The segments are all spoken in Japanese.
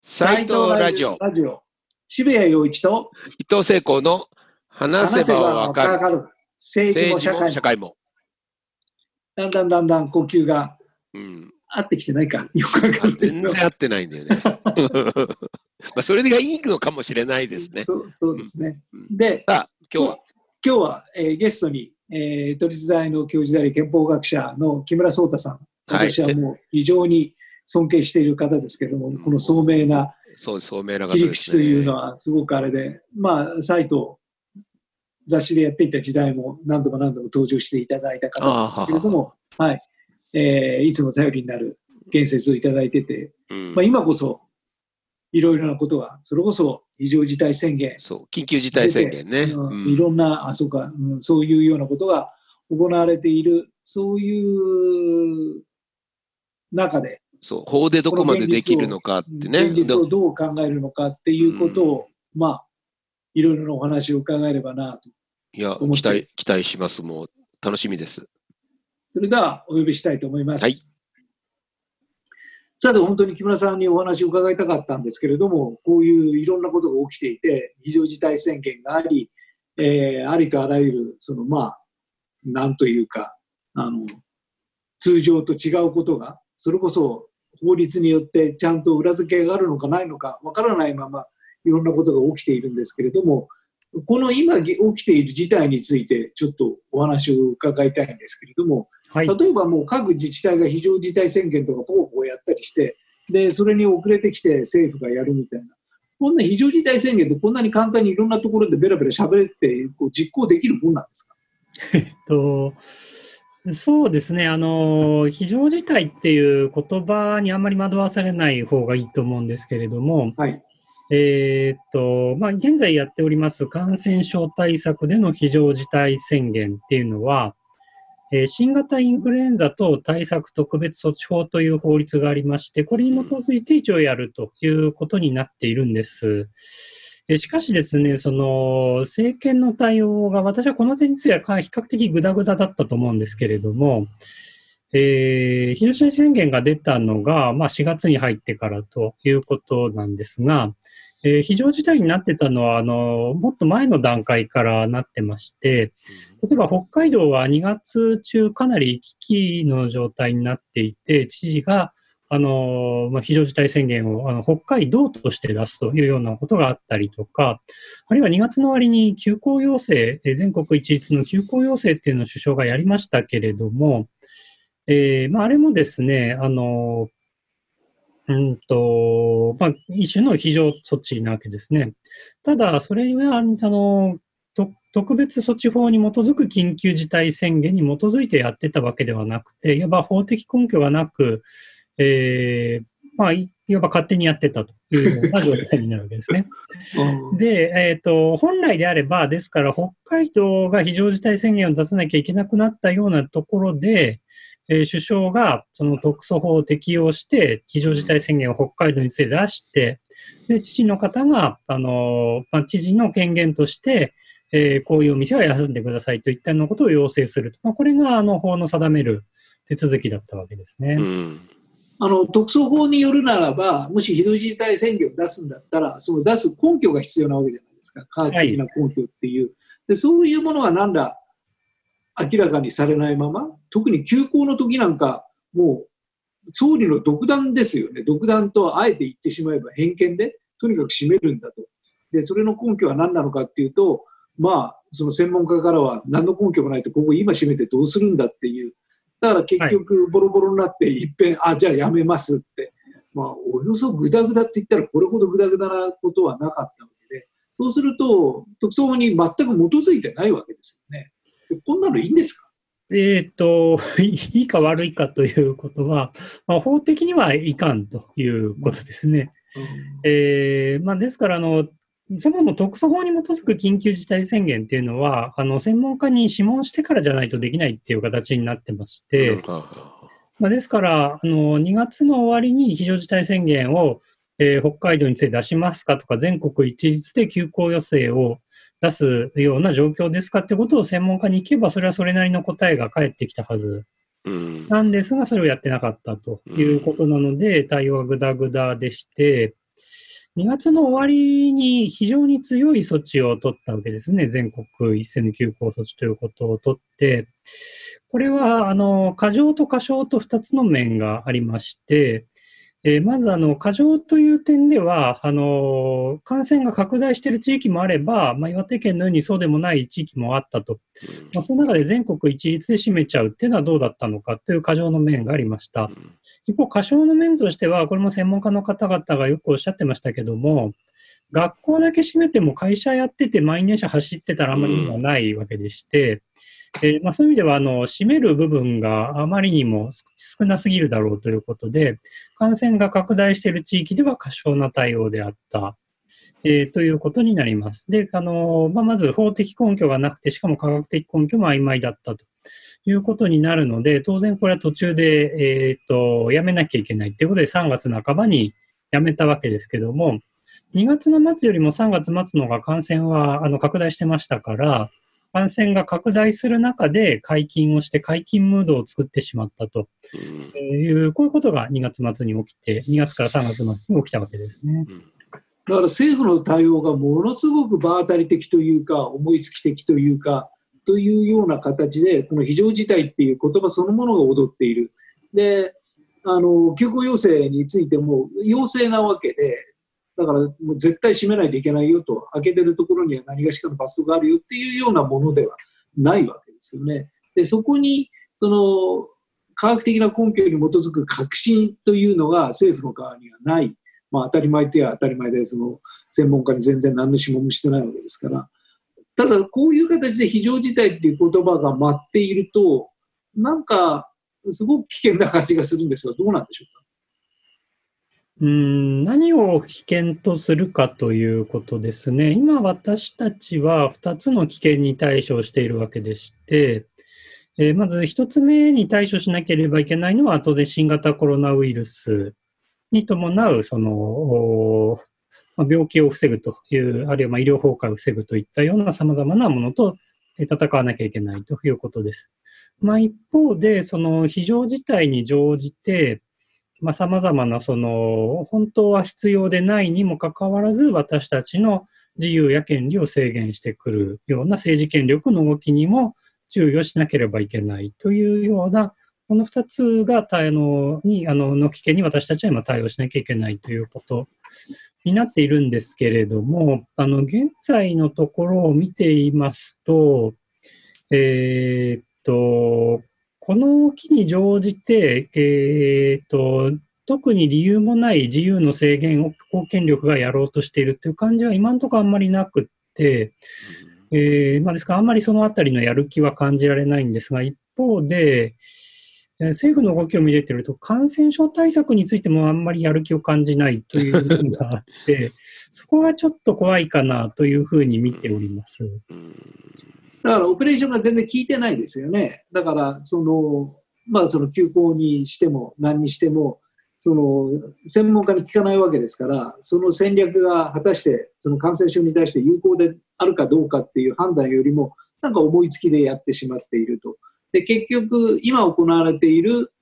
斉藤ラジオ、ラジオ。渋谷陽一と伊藤聖子の話せばわかるる政治も社会も。だんだんだんだん呼吸がうん、合ってきてないか。よくわかんないけど全然合ってないんだよね。まあそれがいいのかもしれないですね。そうそうですね。うんで、さあ、今日は、今日は、えーゲストに、えー都立大の教授であり憲法学者の木村壮太さん。はい私はもう非常に尊敬している方ですけれども、うん。この聡明なそうです、聡明な方切り。口というのはすごくあれで、まあ、サイト、雑誌でやっていた時代も何度も何度も登場していただいた方なんですけれども、はい、えーいつも頼りになる言説をいただいてて、うん。まあ、今こそ、いろいろなことが、それこそ非常事態宣言、そう、緊急事態宣言ね。いろんな、あ、そうか、うん、そういうようなことが行われている、そういう中で、そう、法でどこまでできるのかってね。現実をどう考えるのかっていうことを、まあ、いろいろなお話を伺えればなと。いや、期待、期待します。もう、楽しみです。それではお呼びしたいと思います。はいさて、本当に木村さんにお話を伺いたかったんですけれども、こういういろんなことが起きていて、非常事態宣言があり、えーありとあらゆる、そのまあ、なんというか、あの、通常と違うことが、それこそ法律によってちゃんと裏付けがあるのかないのかわからないまま、いろんなことが起きているんですけれども、この今起きている事態について、ちょっとお話を伺いたいんですけれども、はい。例えばもう各自治体が非常事態宣言とかポーポーやったりして、で、それに遅れてきて政府がやるみたいな。こんな非常事態宣言ってこんなに簡単にいろんなところでベラベラ喋ってこう実行できるもんなんですか？とそうですね、あの、非常事態っていう言葉にあんまり惑わされない方がいいと思うんですけれども、はい。えーっと、まあ、現在やっております感染症対策での非常事態宣言っていうのは、えー新型インフルエンザ等対策特別措置法という法律がありまして、これに基づいて一応やるということになっているんです。えーしかしですね、その政権の対応が私はこの点についてはか比較的グダグダだったと思うんですけれども、えー、非常事態宣言が出たのが、まあ、4月に入ってからということなんですが、えー非常事態になってたのはあの、もっと前の段階からなってまして、例えば北海道は2月中かなり危機の状態になっていて、知事があの、まあ、非常事態宣言をあの北海道として出すというようなことがあったりとか、あるいは2月の終わりに休校要請、全国一律の休校要請っていうのを首相がやりましたけれども、えーまあ、あれもですね、あの、うんと、まあ、一種の非常措置なわけですね。ただ、それは、あの、特別措置法に基づく緊急事態宣言に基づいてやってたわけではなくて、いわば法的根拠がなく、えーまあ、いいわば勝手にやってたというような状態になるわけですね。で、えっ、と、本来であれば、ですから、北海道が非常事態宣言を出さなきゃいけなくなったようなところで、えー首相がその特措法を適用して、非常事態宣言を北海道について出して、で、知事の方が、あの、まあ、知事の権限として、えーこういうお店は休んでくださいといったようなことを要請すると。まあ、これが、あの、法の定める手続きだったわけですね。うん。あの、特措法によるならば、もし非常事態宣言を出すんだったら、その出す根拠が必要なわけじゃないですか。科学的な根拠っていう。でそういうものがなんだ明らかにされないまま、特に休校の時なんか、もう、総理の独断ですよね。独断とあえて言ってしまえば偏見で、とにかく閉めるんだと。で、それの根拠は何なのかっていうと、まあ、その専門家からは何の根拠もないと、ここ今閉めてどうするんだっていう。だから結局、ボロボロになって、いっぺん、あ、じゃあやめますって。まあ、およそグダグダって言ったら、これほどグダグダなことはなかったわけで、そうすると、特措法に全く基づいてないわけですよね。でこんなのいいんですか？えっ、と、いいか悪いかということは、まあ、法的にはいかんということですね。えーまあ、ですからあの、そもそも特措法に基づく緊急事態宣言っていうのは、あの専門家に諮問してからじゃないとできないっていう形になってまして、まあ、ですからあの、2月の終わりに非常事態宣言を、えー北海道について出しますかとか、全国一律で休校要請を出すような状況ですかってことを専門家に行けば、それはそれなりの答えが返ってきたはず。なん。ですが、それをやってなかったということなので、対応がぐだぐだでして、2月の終わりに非常に強い措置を取ったわけですね。全国一斉の休校措置ということを取って、これは、あの、過剰と過小と2つの面がありまして、えー、まず、あの、過剰という点では、あの、感染が拡大している地域もあれば、まあ、岩手県のようにそうでもない地域もあったと。まあ、その中で全国一律で占めちゃうっていうのはどうだったのかという過剰の面がありました。一方、過小の面としては、これも専門家の方々がよくおっしゃってましたけども、学校だけ閉めても会社やってて満員電車走ってたらあまり意味がないわけでして、え、まあ、そういう意味ではあの閉める部分があまりにも少なすぎるだろうということで、感染が拡大している地域では過小な対応であった。えー、ということになります。で、あのまあ、まず法的根拠がなくて、しかも科学的根拠も曖昧だったということになるので、当然これは途中で、えっ、ー、と、やめなきゃいけないということで3月半ばにやめたわけですけども、2月の末よりも3月末の方が感染はあの拡大してましたから、感染が拡大する中で解禁をして解禁ムードを作ってしまったと。いう、こういうことが2月末に起きて、2月から3月末に起きたわけですね。だから政府の対応がものすごく場当たり的というか、思いつき的というか、というような形で、この非常事態っていう言葉そのものが踊っている。で、あの、休校要請についても要請なわけで、だからもう絶対閉めないといけないよと、開けてるところには何がしかの罰則があるよっていうようなものではないわけですよね。で、そこに、その、科学的な根拠に基づく確信というのが政府の側にはない。まあ当たり前といえば当たり前で、その専門家に全然何の諮問もしてないわけですから。ただ、こういう形で非常事態っていう言葉が舞っていると、なんか、すごく危険な感じがするんですが、どうなんでしょうか？うん何を危険とするかということですね。今私たちは2つの危険に対処しているわけでして、えー、まず1つ目に対処しなければいけないのは当然新型コロナウイルスに伴うそのま病気を防ぐという、あるいはま医療崩壊を防ぐといったような様々なものと戦わなきゃいけないということです。まあ、一方で、その非常事態に乗じて、まあ、様々なその、本当は必要でないにもかかわらず、私たちの自由や権利を制限してくるような政治権力の動きにも注意をしなければいけないというような、この二つが、あの、に、あの、の危険に私たちは今対応しなきゃいけないということになっているんですけれども、あの、現在のところを見ていますと、えー、っと、この機に乗じて、えーと、特に理由もない自由の制限を公権力がやろうとしているという感じは今のところあんまりなくって、えーまあ、ですからあんまりそのあたりのやる気は感じられないんですが、一方で、政府の動きを見ててると、感染症対策についてもあんまりやる気を感じないという部分があって、そこがちょっと怖いかなというふうに見ております。だからオペレーションが全然効いてないですよね。だから、その、まあその休校にしても何にしても、その専門家に聞かないわけですから、その戦略が果たしてその感染症に対して有効であるかどうかっていう判断よりも、なん。か思いつきでやってしまっていると。で、結局、今行われている、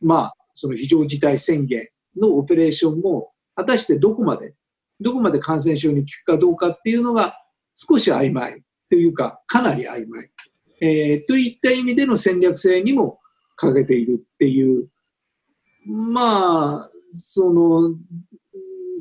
まあ、その非常事態宣言のオペレーションも、果たしてどこまで、どこまで感染症に効くかどうかっていうのが少し曖昧。というか、かなり曖昧。えー、といった意味での戦略性にも欠けているっていう、まあ、その、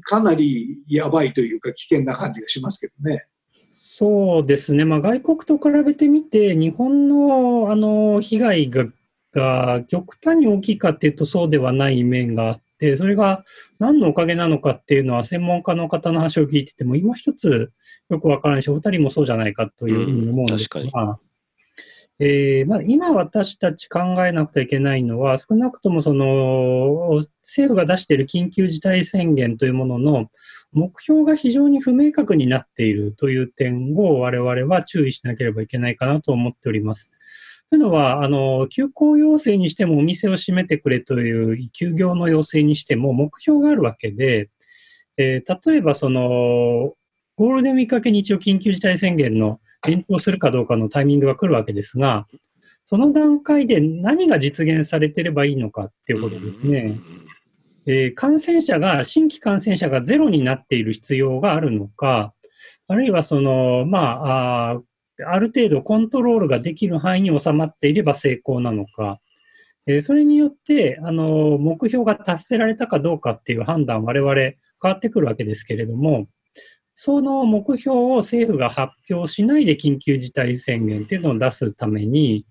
かなりやばいというか危険な感じがしますけどね。そうですね、まあ、外国と比べてみて、日本のあの被害がが極端に大きいかっていうとそうではない面があっ、それが何のおかげなのかっていうのは専門家の方の話を聞いてても、今一つよくわからないし、お二人もそうじゃないかというふうに思うんですが、えーまあ、今私たち考えなくてはいけないのは、少なくともその政府が出している緊急事態宣言というものの目標が非常に不明確になっているという点を我々は注意しなければいけないかなと思っております。というのは、あの、休校要請にしてもお店を閉めてくれという休業の要請にしても目標があるわけで、えー、例えばその、ゴールデンウィーク明けに一応緊急事態宣言の延長するかどうかのタイミングが来るわけですが、その段階で何が実現されてればいいのかっていうことですね。えー、感染者が、新規感染者がゼロになっている必要があるのか、あるいはその、まあ、あある程度コントロールができる範囲に収まっていれば成功なのか、えー、それによって、あの、目標が達せられたかどうかっていう判断、我々変わってくるわけですけれども、その目標を政府が発表しないで緊急事態宣言っていうのを出すために、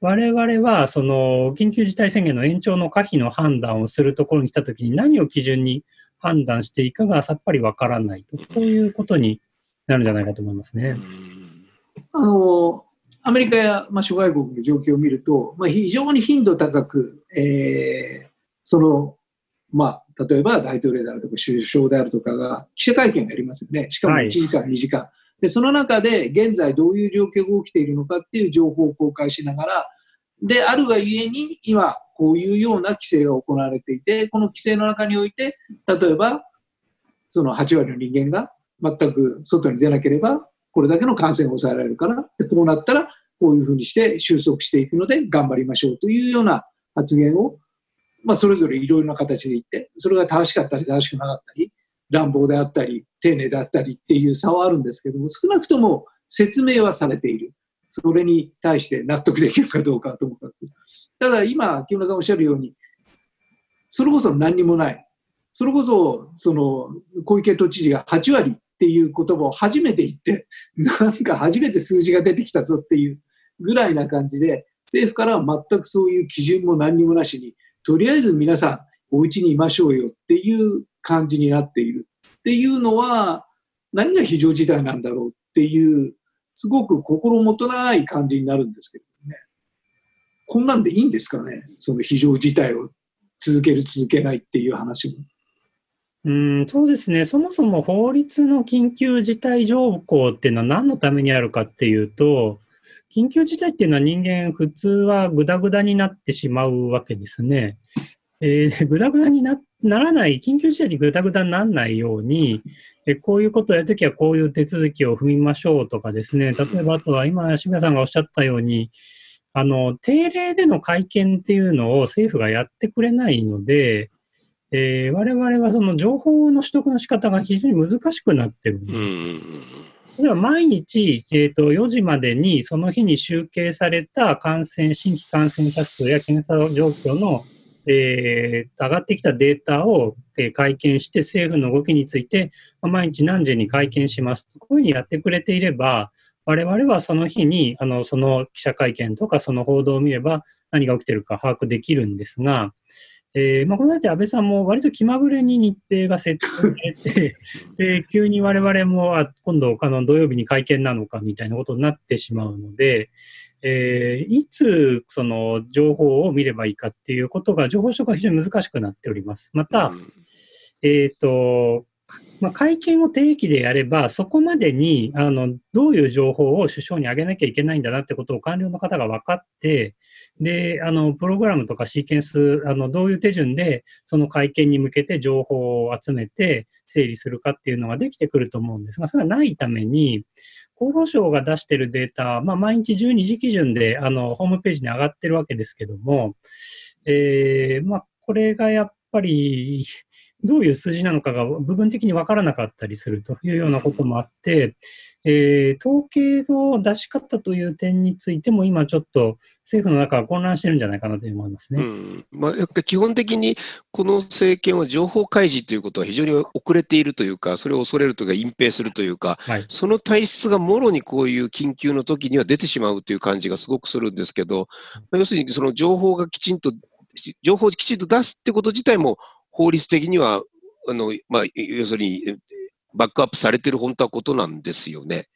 我々はその緊急事態宣言の延長の可否の判断をするところに来たときに何を基準に判断していいかがさっぱりわからないと、こういうことになるんじゃないかと思いますね。あのアメリカや、まあ、諸外国の状況を見ると、まあ、非常に頻度高く、えー、その、まあ、例えば大統領であるとか首相であるとかが記者会見をやりますよね。しかも1時間、はい、2時間。で、その中で現在どういう状況が起きているのかっていう情報を公開しながら、で、あるがゆえに今こういうような規制が行われていて、この規制の中において、例えば、その8割の人間が全く外に出なければ、これだけの感染を抑えられるから、でこうなったらこういうふうにして収束していくので頑張りましょうというような発言を、まあ、それぞれいろいろな形で言って、それが正しかったり正しくなかったり、乱暴であったり、丁寧であったりっていう差はあるんですけども、少なくとも説明はされている。それに対して納得できるかどうかともかく。ただ今、木村さんおっしゃるように、それこそ何にもない。それこそ、その、小池都知事が8割っていう言葉を初めて言って、なんか初めて数字が出てきたぞっていうぐらいな感じで、政府からは全くそういう基準も何にもなしに、とりあえず皆さん、お家にいましょうよっていう感じになっているっていうのは、何が非常事態なんだろうっていうすごく心もとない感じになるんですけどね。こんなんでいいんですかね？その非常事態を続ける続けないっていう話も。うんそうですね、そもそも法律の緊急事態条項っていうのは何のためにあるかっていうと、緊急事態っていうのは人間普通はグダグダになってしまうわけですね。えー、グダグダにならない、緊急事態にグダグダにならないように、えこういうことをやるときはこういう手続きを踏みましょうとかですね、例えばあとは今、渋谷さんがおっしゃったように、あの、定例での会見っていうのを政府がやってくれないので、えー、我々はその情報の取得の仕方が非常に難しくなってる。例えば毎日、えー、と4時までにその日に集計された感染、新規感染者数や検査状況のえー、上がってきたデータを、えー、会見して、政府の動きについて、まあ、毎日何時に会見しますこういうふうにやってくれていれば、我々はその日に、あの、その記者会見とかその報道を見れば何が起きてるか把握できるんですが、えー、まあ、この間安倍さんも割と気まぐれに日程が設定されて、で、急に我々も、あ今度、あの、土曜日に会見なのかみたいなことになってしまうので、えー、いつその情報を見ればいいかっていうことが、情報取得が非常に難しくなっております。また、うん、えっ、ー、と、まあ、会見を定期でやれば、そこまでにあのどういう情報を首相に上げなきゃいけないんだなってことを官僚の方が分かって、で、あの、プログラムとかシーケンス、あの、どういう手順でその会見に向けて情報を集めて整理するかっていうのができてくると思うんですが、それがないために、厚労省が出しているデータ、まあ、毎日12時基準であのホームページに上がってるわけですけども、えーまあ、これがやっぱりどういう数字なのかが部分的に分からなかったりするというようなこともあって、えー、統計の出し方という点についても、今ちょっと政府の中は混乱してるんじゃないかなと思いますね。うんまあ、基本的にこの政権は情報開示ということは非常に遅れているというか、それを恐れるというか、隠蔽するというか、はい、その体質がもろにこういう緊急の時には出てしまうという感じがすごくするんですけど、まあ、要するにその情報がきちんと、情報をきちんと出すってこと自体も法律的にはあの、まあ、要するにバックアップされてる本当はことなんですよね。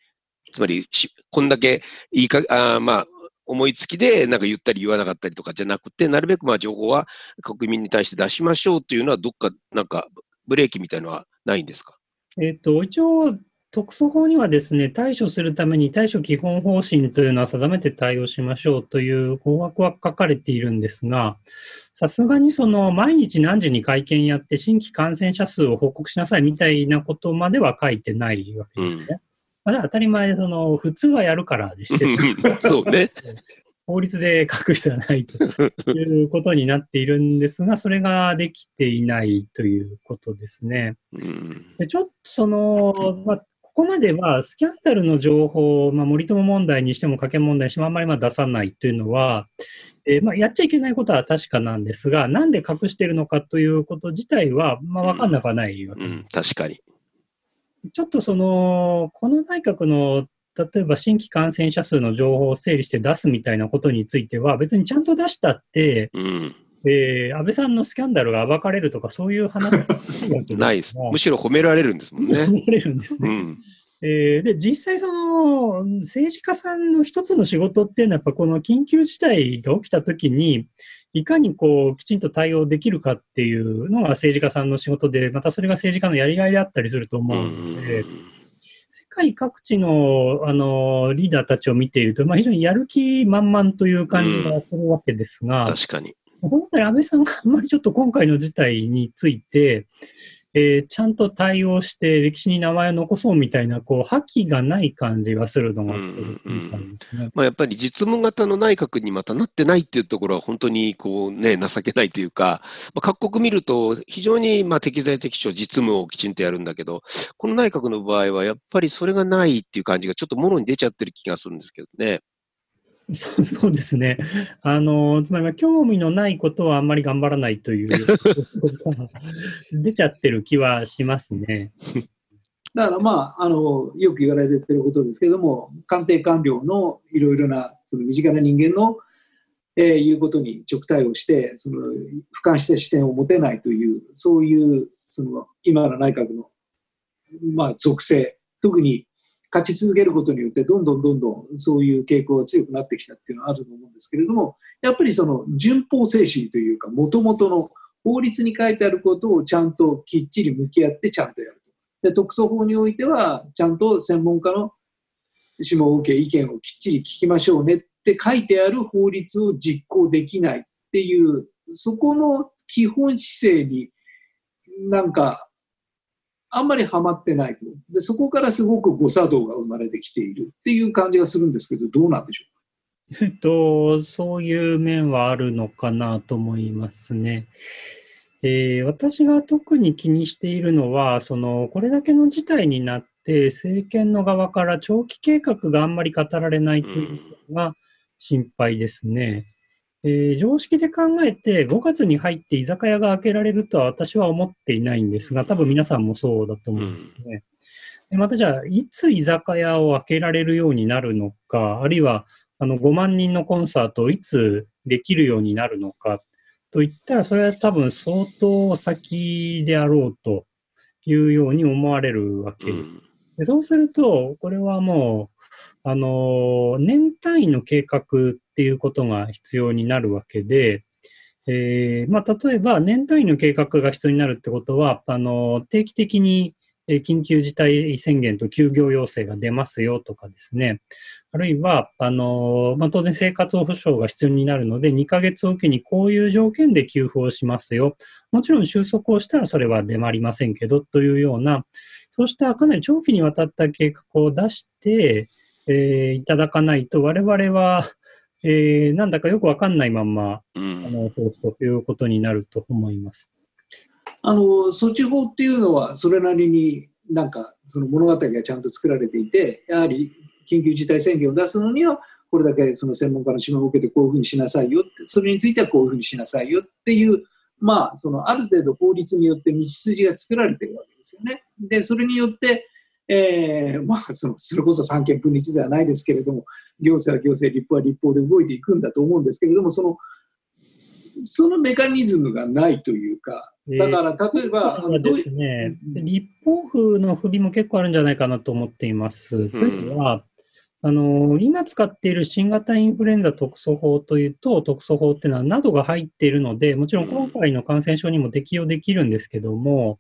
つまり、こんだけいいか、あまあ、思いつきでなんか言ったり言わなかったりとかじゃなくて、なるべくまあ情報は国民に対して出しましょうというのは、どっかなんかブレーキみたいなのはないんですか？えっ、と、一応、特措法にはですね、対処するために対処基本方針というのは定めて対応しましょうという法枠は書かれているんですが、さすがにその毎日何時に会見やって新規感染者数を報告しなさいみたいなことまでは書いてないわけですね。うん、まだ当たり前その普通はやるからでしてそうね。法律で書く必要はないということになっているんですが、それができていないということですね。でちょっとその、まあ、ここまではスキャンダルの情報、まあ、森友問題にしても、加計問題にしてもあんまりま出さないというのは、えー、まあ、やっちゃいけないことは確かなんですが、なんで隠しているのかということ自体は、まあ、わかんなくはないわけ。です、うんうん、確かに。ちょっとその、この内閣の例えば新規感染者数の情報を整理して出すみたいなことについては、別にちゃんと出したって、うん、えー、安倍さんのスキャンダルが暴かれるとか、そういう話 はないです。むしろ褒められるんですもんね。褒められるんですね。うんえー、で、実際その政治家さんの一つの仕事っていうのはやっぱこの緊急事態が起きたときに、いかにこうきちんと対応できるかっていうのが政治家さんの仕事で、またそれが政治家のやりがいであったりすると思うので、世界各地のあのリーダーたちを見ていると、まあ、非常にやる気満々という感じがするわけですが、確かに。そのあたり安倍さんがあんまりちょっと今回の事態について、えー、ちゃんと対応して歴史に名前を残そうみたいな、こう、覇気がない感じがするのが、ま、やっぱり実務型の内閣にまたなってないっていうところは本当にこうね、情けないというか、まあ、各国見ると非常にまあ適材適所実務をきちんとやるんだけど、この内閣の場合はやっぱりそれがないっていう感じがちょっともろに出ちゃってる気がするんですけどね。そうですね。あの、つまり、興味のないことはあんまり頑張らないという 出ちゃってる気はしますね。だからまあ、あの、よく言われてることですけれども、官邸官僚のいろいろな、その身近な人間の、えー、言うことに直対応して、その、俯瞰した視点を持てないという、そういう、その、今の内閣の、まあ、属性、特に勝ち続けることによってどんどんどんどんそういう傾向が強くなってきたっていうのはあると思うんですけれどもやっぱりその順法精神というかもともとの法律に書いてあることをちゃんときっちり向き合ってちゃんとやると。で特措法においてはちゃんと専門家の諮問を受け意見をきっちり聞きましょうねって書いてある法律を実行できないっていうそこの基本姿勢になんかあんまりハマってないと。で、そこからすごく誤作動が生まれてきているっていう感じがするんですけど、どうなんでしょうか？えっと、そういう面はあるのかなと思いますね。えー、私が特に気にしているのは、その、これだけの事態になって、政権の側から長期計画があんまり語られないというのが心配ですね。えー、常識で考えて5月に入って居酒屋が開けられるとは私は思っていないんですが、多分皆さんもそうだと思うんですね。でまたじゃあ、いつ居酒屋を開けられるようになるのか、あるいはあの5万人のコンサートをいつできるようになるのかといったら、それは多分相当先であろうというように思われるわけでそうすると、これはもう、あの、年単位の計画っていうことが必要になるわけで、えー、まあ、例えば年単位の計画が必要になるってことは、あの、定期的に緊急事態宣言と休業要請が出ますよとかですね。あるいは、あの、まあ、当然生活保障が必要になるので、2ヶ月おきにこういう条件で給付をしますよ。もちろん収束をしたらそれは出回りませんけど、というような、そうしたかなり長期にわたった計画を出して、えー、いただかないと、我々は、えー、なんだかよくわかんないまんま、うん、あのそうすということになると思います。あの措置法っていうのは、それなりになんかその物語がちゃんと作られていて、やはり緊急事態宣言を出すのには、これだけその専門家の指導を受けてこういうふうにしなさいよって、それについてはこういうふうにしなさいよっていう、まあ、そのある程度法律によって道筋が作られてるわけですよね。で、それによって、えー、まあそのそれこそ三権分立ではないですけれども行政は行政立法は立法で動いていくんだと思うんですけれどもそのそのメカニズムがないというかだから例えば、えー、ですね、立法府の不備も結構あるんじゃないかなと思っています。うん、というのはあの今使っている新型インフルエンザ特措法というと、特措法っていうのは、などが入っているので、もちろん今回の感染症にも適用できるんですけども、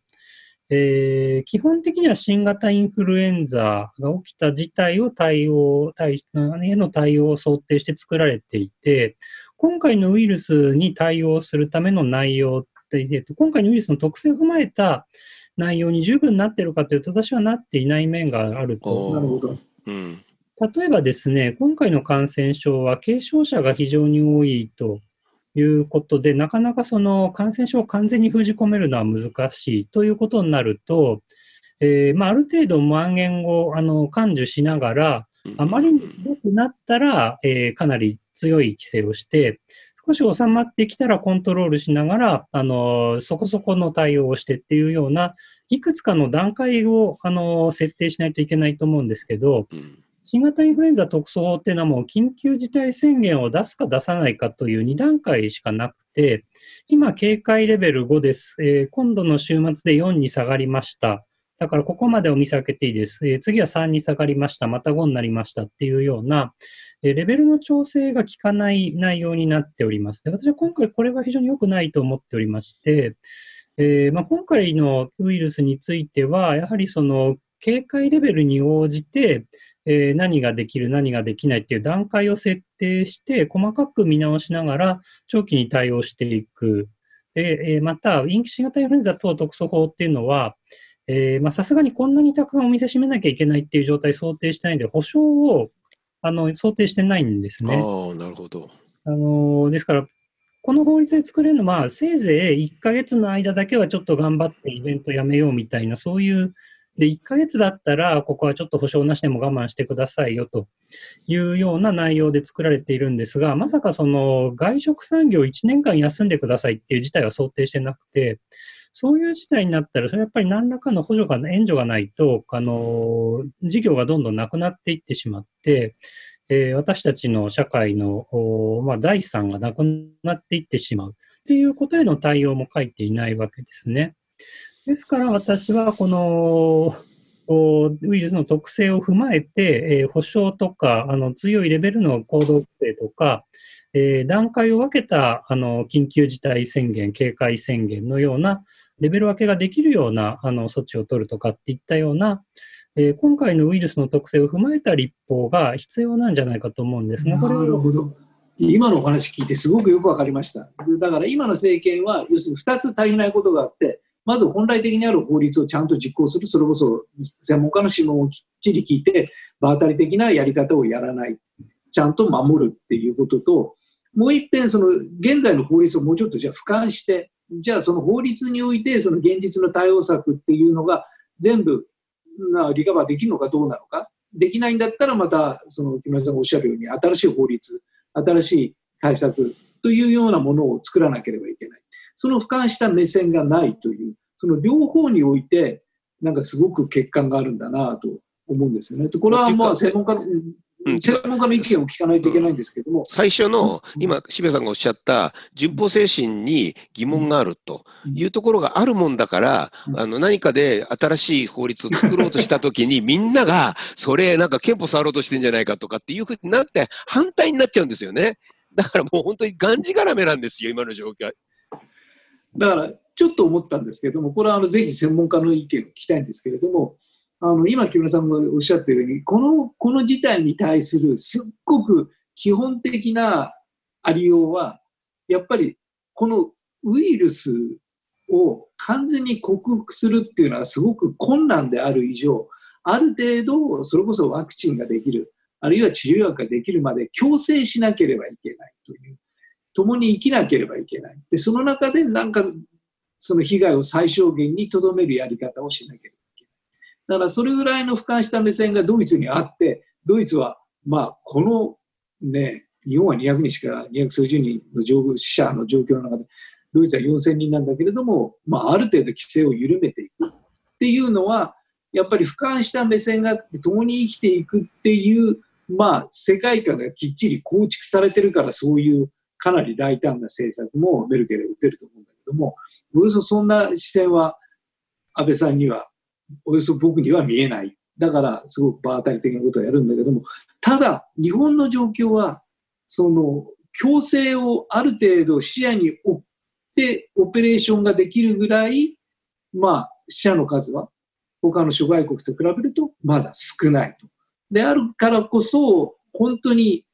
えー、基本的には新型インフルエンザが起きた事態を対応、対への対応を想定して作られていて、今回のウイルスに対応するための内容って、今回のウイルスの特性を踏まえた内容に十分なっているかというと、私はなっていない面があると。なるほど。うん例えばですね、今回の感染症は軽症者が非常に多いということで、なかなかその感染症を完全に封じ込めるのは難しいということになると、えーまあ、ある程度蔓延をあの感受しながら、あまりに良くなったら、えー、かなり強い規制をして、少し収まってきたらコントロールしながら、あの、そこそこの対応をしてっていうような、いくつかの段階を、あの、設定しないといけないと思うんですけど、新型インフルエンザ特措法っていうのはもう緊急事態宣言を出すか出さないかという2段階しかなくて、今警戒レベル5です。えー、今度の週末で4に下がりました。だからここまでを見せけていいです。えー、次は3に下がりました。また5になりましたっていうような、えー、レベルの調整が効かない内容になっております。で私は今回これは非常に良くないと思っておりまして、えーまあ、今回のウイルスについては、やはりその警戒レベルに応じて、えー、何ができる、何ができないっていう段階を設定して、細かく見直しながら長期に対応していく。でえー、また、新型インフルエンザ等特措法っていうのは、さすがにこんなにたくさんお店閉めなきゃいけないっていう状態想定してないんで、保証を、あの、想定してないんですね。ああ、なるほど。あの、ですから、この法律で作れるのは、せいぜい1ヶ月の間だけはちょっと頑張ってイベントやめようみたいな、そういう、で、1ヶ月だったら、ここはちょっと保証なしでも我慢してくださいよというような内容で作られているんですが、まさかその外食産業1年間休んでくださいっていう事態は想定してなくて、そういう事態になったら、それやっぱり何らかの補助が、援助がないと、あの、事業がどんどんなくなっていってしまって、えー、私たちの社会の、まあ、財産がなくなっていってしまうっていうことへの対応も書いていないわけですね。ですから私はこのウイルスの特性を踏まえて、えー、保証とかあの強いレベルの行動規制とか、えー、段階を分けたあの緊急事態宣言、警戒宣言のようなレベル分けができるようなあの措置を取るとかっていったような、えー、今回のウイルスの特性を踏まえた立法が必要なんじゃないかと思うんですね。なるほど。今のお話聞いてすごくよくわかりました。だから今の政権は、要するに2つ足りないことがあって、まず本来的にある法律をちゃんと実行する、それこそ専門家の諮問をきっちり聞いて、場当たり的なやり方をやらない、ちゃんと守るっていうことと、もう一遍、その現在の法律をもうちょっとじゃあ俯瞰して、じゃあその法律においてその現実の対応策っていうのが全部なリカバーできるのかどうなのか。できないんだったらまたその木村さんがおっしゃるように新しい法律新しい対策というようなものを作らなければいけない。その俯瞰した目線がないというその両方においてなんかすごく欠陥があるんだなと思うんですよね。これはまあ専門家の専門家の意見を聞かないといけないんですけども。最初の、今、渋谷さんがおっしゃった、順法精神に疑問があるというところがあるもんだから、あの、何かで新しい法律を作ろうとしたときに、みんなが、それ、なんか憲法触ろうとしてんじゃないかとかっていうふうになって、反対になっちゃうんですよね。だからもう本当にがんじがらめなんですよ、今の状況。だから、ちょっと思ったんですけれども、これはあのぜひ専門家の意見を聞きたいんですけれども、あの今、木村さんがおっしゃったように、このこの事態に対するすっごく基本的なありようは、やっぱりこのウイルスを完全に克服するっていうのはすごく困難である以上、ある程度、それこそワクチンができる、あるいは治療薬ができるまで強制しなければいけないという、共に生きなければいけない。で、その中でなんか、その被害を最小限にとどめるやり方をしなければいけないだからそれぐらいの俯瞰した目線がドイツにあって、ドイツは、まあ、このね、日本は200人しか、200数十人の死者の状況の中で、ドイツは4000人なんだけれども、まあ、ある程度規制を緩めていくっていうのは、やっぱり俯瞰した目線があって共に生きていくっていう、まあ、世界観がきっちり構築されてるから、そういうかなり大胆な政策もメルケルは打てると思うんだけども、およそそんな視線は安倍さんにはおよそ僕には見えない。だから、すごく場当たり的なことをやるんだけども、ただ、日本の状況は、その、強制をある程度視野に追ってオペレーションができるぐらい、まあ、死者の数は、他の諸外国と比べるとまだ少ないと。であるからこそ、本当に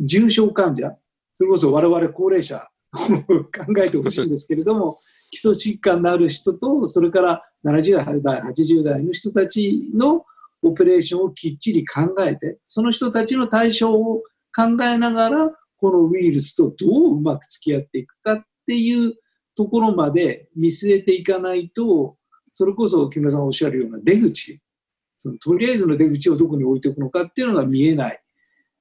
重症患者、それこそ我々高齢者 考えてほしいんですけれども、基礎疾患のある人と、それから70代、80代の人たちのオペレーションをきっちり考えて、その人たちの対象を考えながら、このウイルスとどううまく付き合っていくかっていうところまで見据えていかないと、それこそ木村さんおっしゃるような出口、そのとりあえずの出口をどこに置いておくのかっていうのが見えない。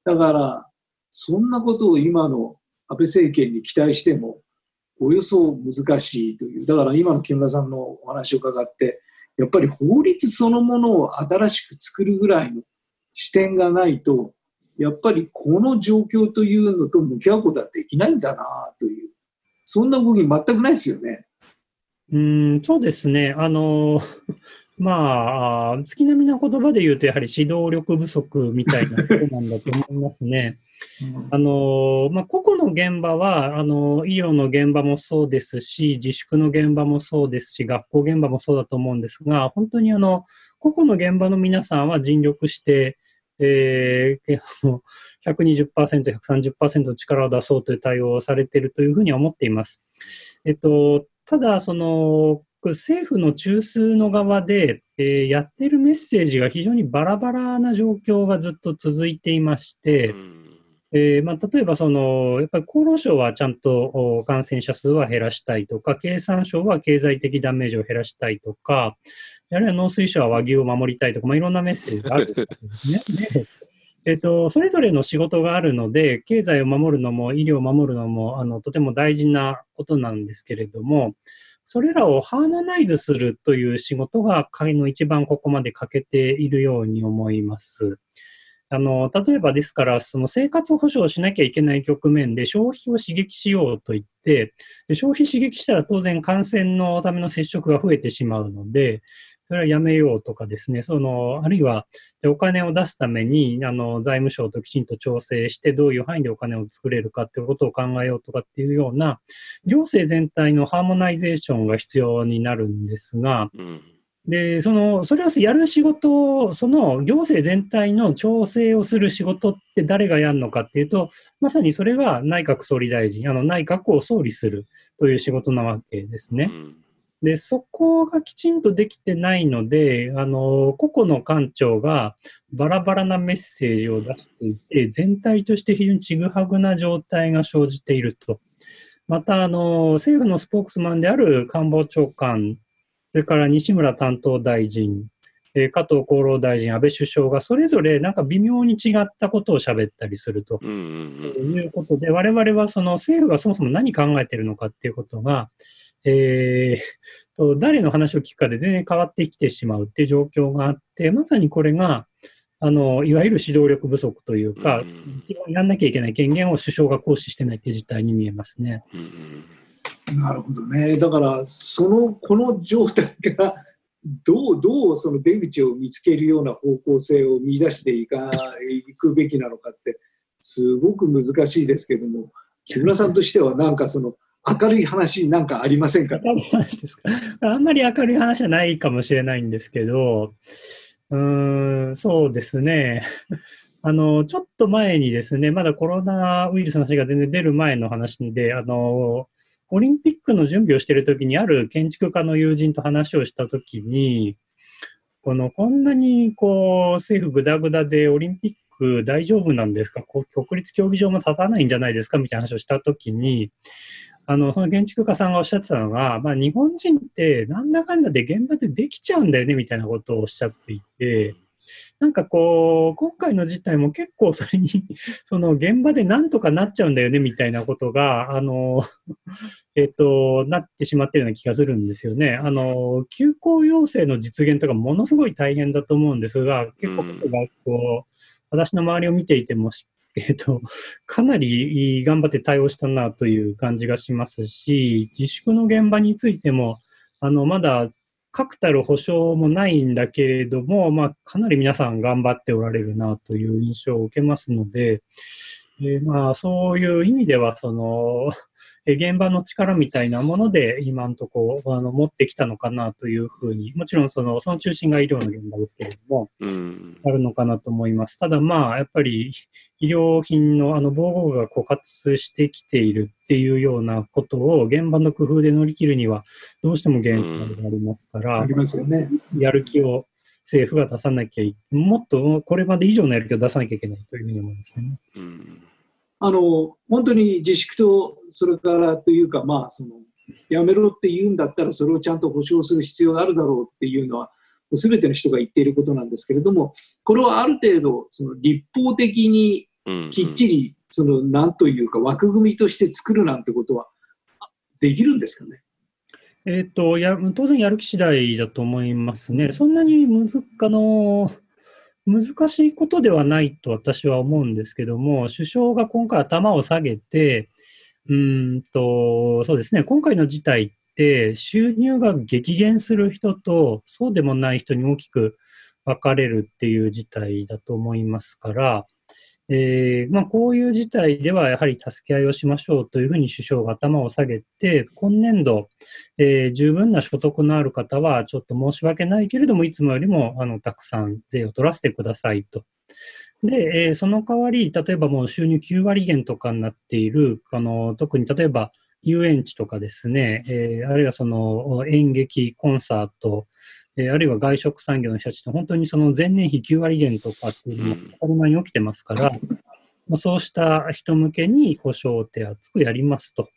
だから、そんなことを今の安倍政権に期待しても、およそ難しいという。だから今の木村さんのお話を伺って、やっぱり法律そのものを新しく作るぐらいの視点がないと、やっぱりこの状況というのと向き合うことはできないんだなという、そんな動き全くないですよね。うん、そうですね。あの、まあ、月並みな言葉で言うと、やはり指導力不足みたいなことなんだと思いますね。あの、まあ、個々の現場は、あの、医療の現場もそうですし、自粛の現場もそうですし、学校現場もそうだと思うんですが、本当にあの、個々の現場の皆さんは尽力して、えー、120%、130%力を出そうという対応をされているというふうには思っています。えっと、ただ、その、政府の中枢の側で、えー、やってるメッセージが非常にバラバラな状況がずっと続いていまして、えーまあ、例えばその、やっぱり厚労省はちゃんと感染者数は減らしたいとか、経産省は経済的ダメージを減らしたいとか、あるいは農水省は和牛を守りたいとか、まあ、いろんなメッセージがあるんですね。でえっと、それぞれの仕事があるので、経済を守るのも医療を守るのも、あの、とても大事なことなんですけれども、それらをハーモナイズするという仕事が、会の一番ここまで欠けているように思います。あの、例えばですから、その生活保障しなきゃいけない局面で消費を刺激しようと言って、消費刺激したら当然感染のための接触が増えてしまうので、それはやめようとかですね、その、あるいはお金を出すために、あの、財務省ときちんと調整して、どういう範囲でお金を作れるかっていうことを考えようとかっていうような、行政全体のハーモナイゼーションが必要になるんですが、うんで、その、それをやる仕事、その行政全体の調整をする仕事って誰がやるのかっていうと、まさにそれが内閣総理大臣、あの内閣を総理するという仕事なわけですね。うんで、そこがきちんとできてないので、あの、個々の官庁がバラバラなメッセージを出していて、全体として非常にちぐはぐな状態が生じていると。また、あの、政府のスポークスマンである官房長官、それから西村担当大臣、え加藤厚労大臣、安倍首相がそれぞれなんか微妙に違ったことを喋ったりするということで、我々はその政府がそもそも何考えているのかっていうことが、えー、と誰の話を聞くかで全然変わってきてしまうっていう状況があって、まさにこれが、あの、いわゆる指導力不足というか、うん、一番やんなきゃいけない権限を首相が行使してないっていう事態に見えますね。うん、なるほどね。だから、その、この状態が、どう、どうその出口を見つけるような方向性を見出していか、いくべきなのかって、すごく難しいですけども、木村さんとしてはなんかその、明るい話なんかありませんか、明るい話ですか？あんまり明るい話はないかもしれないんですけど、うん、そうですね。あの、ちょっと前にですね、まだコロナウイルスの話が全然出る前の話で、あの、オリンピックの準備をしているときに、ある建築家の友人と話をしたときに、この、こんなに、こう、政府ぐだぐだでオリンピック大丈夫なんですか？国立競技場も立たないんじゃないですか？みたいな話をしたときに、あの、その建築家さんがおっしゃってたのが、まあ、日本人ってなんだかんだで現場でできちゃうんだよね、みたいなことをおっしゃっていて、なんかこう、今回の事態も結構それに その現場でなんとかなっちゃうんだよね、みたいなことが、あの、えっ、と、なってしまってるような気がするんですよね。あの、休校要請の実現とかものすごい大変だと思うんですが、結構学校、私の周りを見ていても えっ、と、かなり頑張って対応したなという感じがしますし、自粛の現場についても、あの、まだ確たる保証もないんだけれども、まあ、かなり皆さん頑張っておられるなという印象を受けますので、えー、まあ、そういう意味では、その、現場の力みたいなもので今のところあの持ってきたのかなというふうに、もちろんそのその中心が医療の現場ですけれども、うん、あるのかなと思います。ただまあ、やっぱり医療品のあの防護具が枯渇してきているっていうようなことを現場の工夫で乗り切るにはどうしても限界がありますから、ありますよね。やる気を政府が出さなきゃいもっとこれまで以上のやる気を出さなきゃいけないというふうに思いますね。うんあの本当に自粛と、それからというか、まあ、そのやめろって言うんだったら、それをちゃんと保証する必要があるだろうっていうのは、すべての人が言っていることなんですけれども、これはある程度、その立法的にきっちり、その、なんというか、枠組みとして作るなんてことは、できるんですかね？えっ、とや、当然やる気次第だと思いますね。そんなに難あの難しいことではないと私は思うんですけども、首相が今回頭を下げて、うんと、そうですね、今回の事態って収入が激減する人とそうでもない人に大きく分かれるっていう事態だと思いますから、えーまあ、こういう事態ではやはり助け合いをしましょうというふうに首相が頭を下げて、今年度、えー、十分な所得のある方はちょっと申し訳ないけれども、いつもよりもあのたくさん税を取らせてくださいと。で、えー、その代わり、例えばもう収入9割減とかになっている、あの特に例えば遊園地とかですね、えー、あるいはその演劇、コンサート、えー、あるいは外食産業の人たちと本当にその前年比9割減とかっていうのも当たり前に起きてますから、まあ、そうした人向けに故障手厚くやりますと。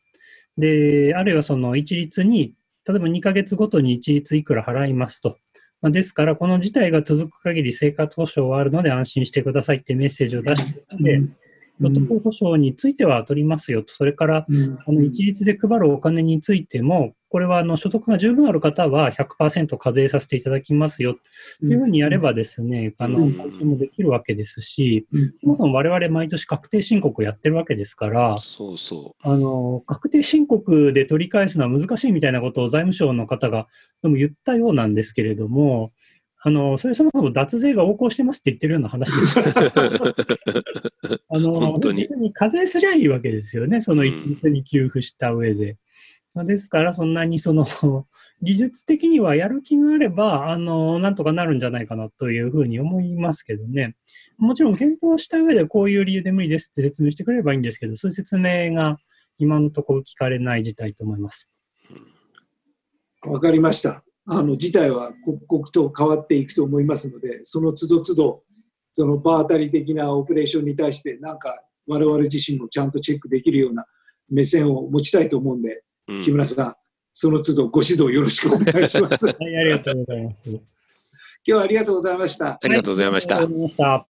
で、あるいはその一律に、例えば2ヶ月ごとに一律いくら払いますと。まあ、ですから、この事態が続く限り生活保障はあるので安心してくださいってメッセージを出していて、所得保障については取りますよと、それから、あの一律で配るお金についても、これはあの所得が十分ある方は100%課税させていただきますよと。いうふうにやればですね、あの、改正もできるわけですし、そもそも我々毎年確定申告をやってるわけですから、そうそう。あの、確定申告で取り返すのは難しいみたいなことを財務省の方がでも言ったようなんですけれども、あの、それそもそも脱税が横行してますって言ってるような話です。あの、別に課税すりゃいいわけですよね。その一律に給付した上で。うん、ですから、そんなにその、技術的にはやる気があれば、あの、なんとかなるんじゃないかなというふうに思いますけどね。もちろん検討した上でこういう理由で無理ですって説明してくれればいいんですけど、そういう説明が今のところ聞かれない事態と思います。わかりました。あの事態は刻々と変わっていくと思いますので、その都度都度、その場当たり的なオペレーションに対して、なんか我々自身もちゃんとチェックできるような目線を持ちたいと思うんで、うん、木村さん、その都度ご指導よろしくお願いします。はい、ありがとうございます。今日はありがとうございました。ありがとうございました。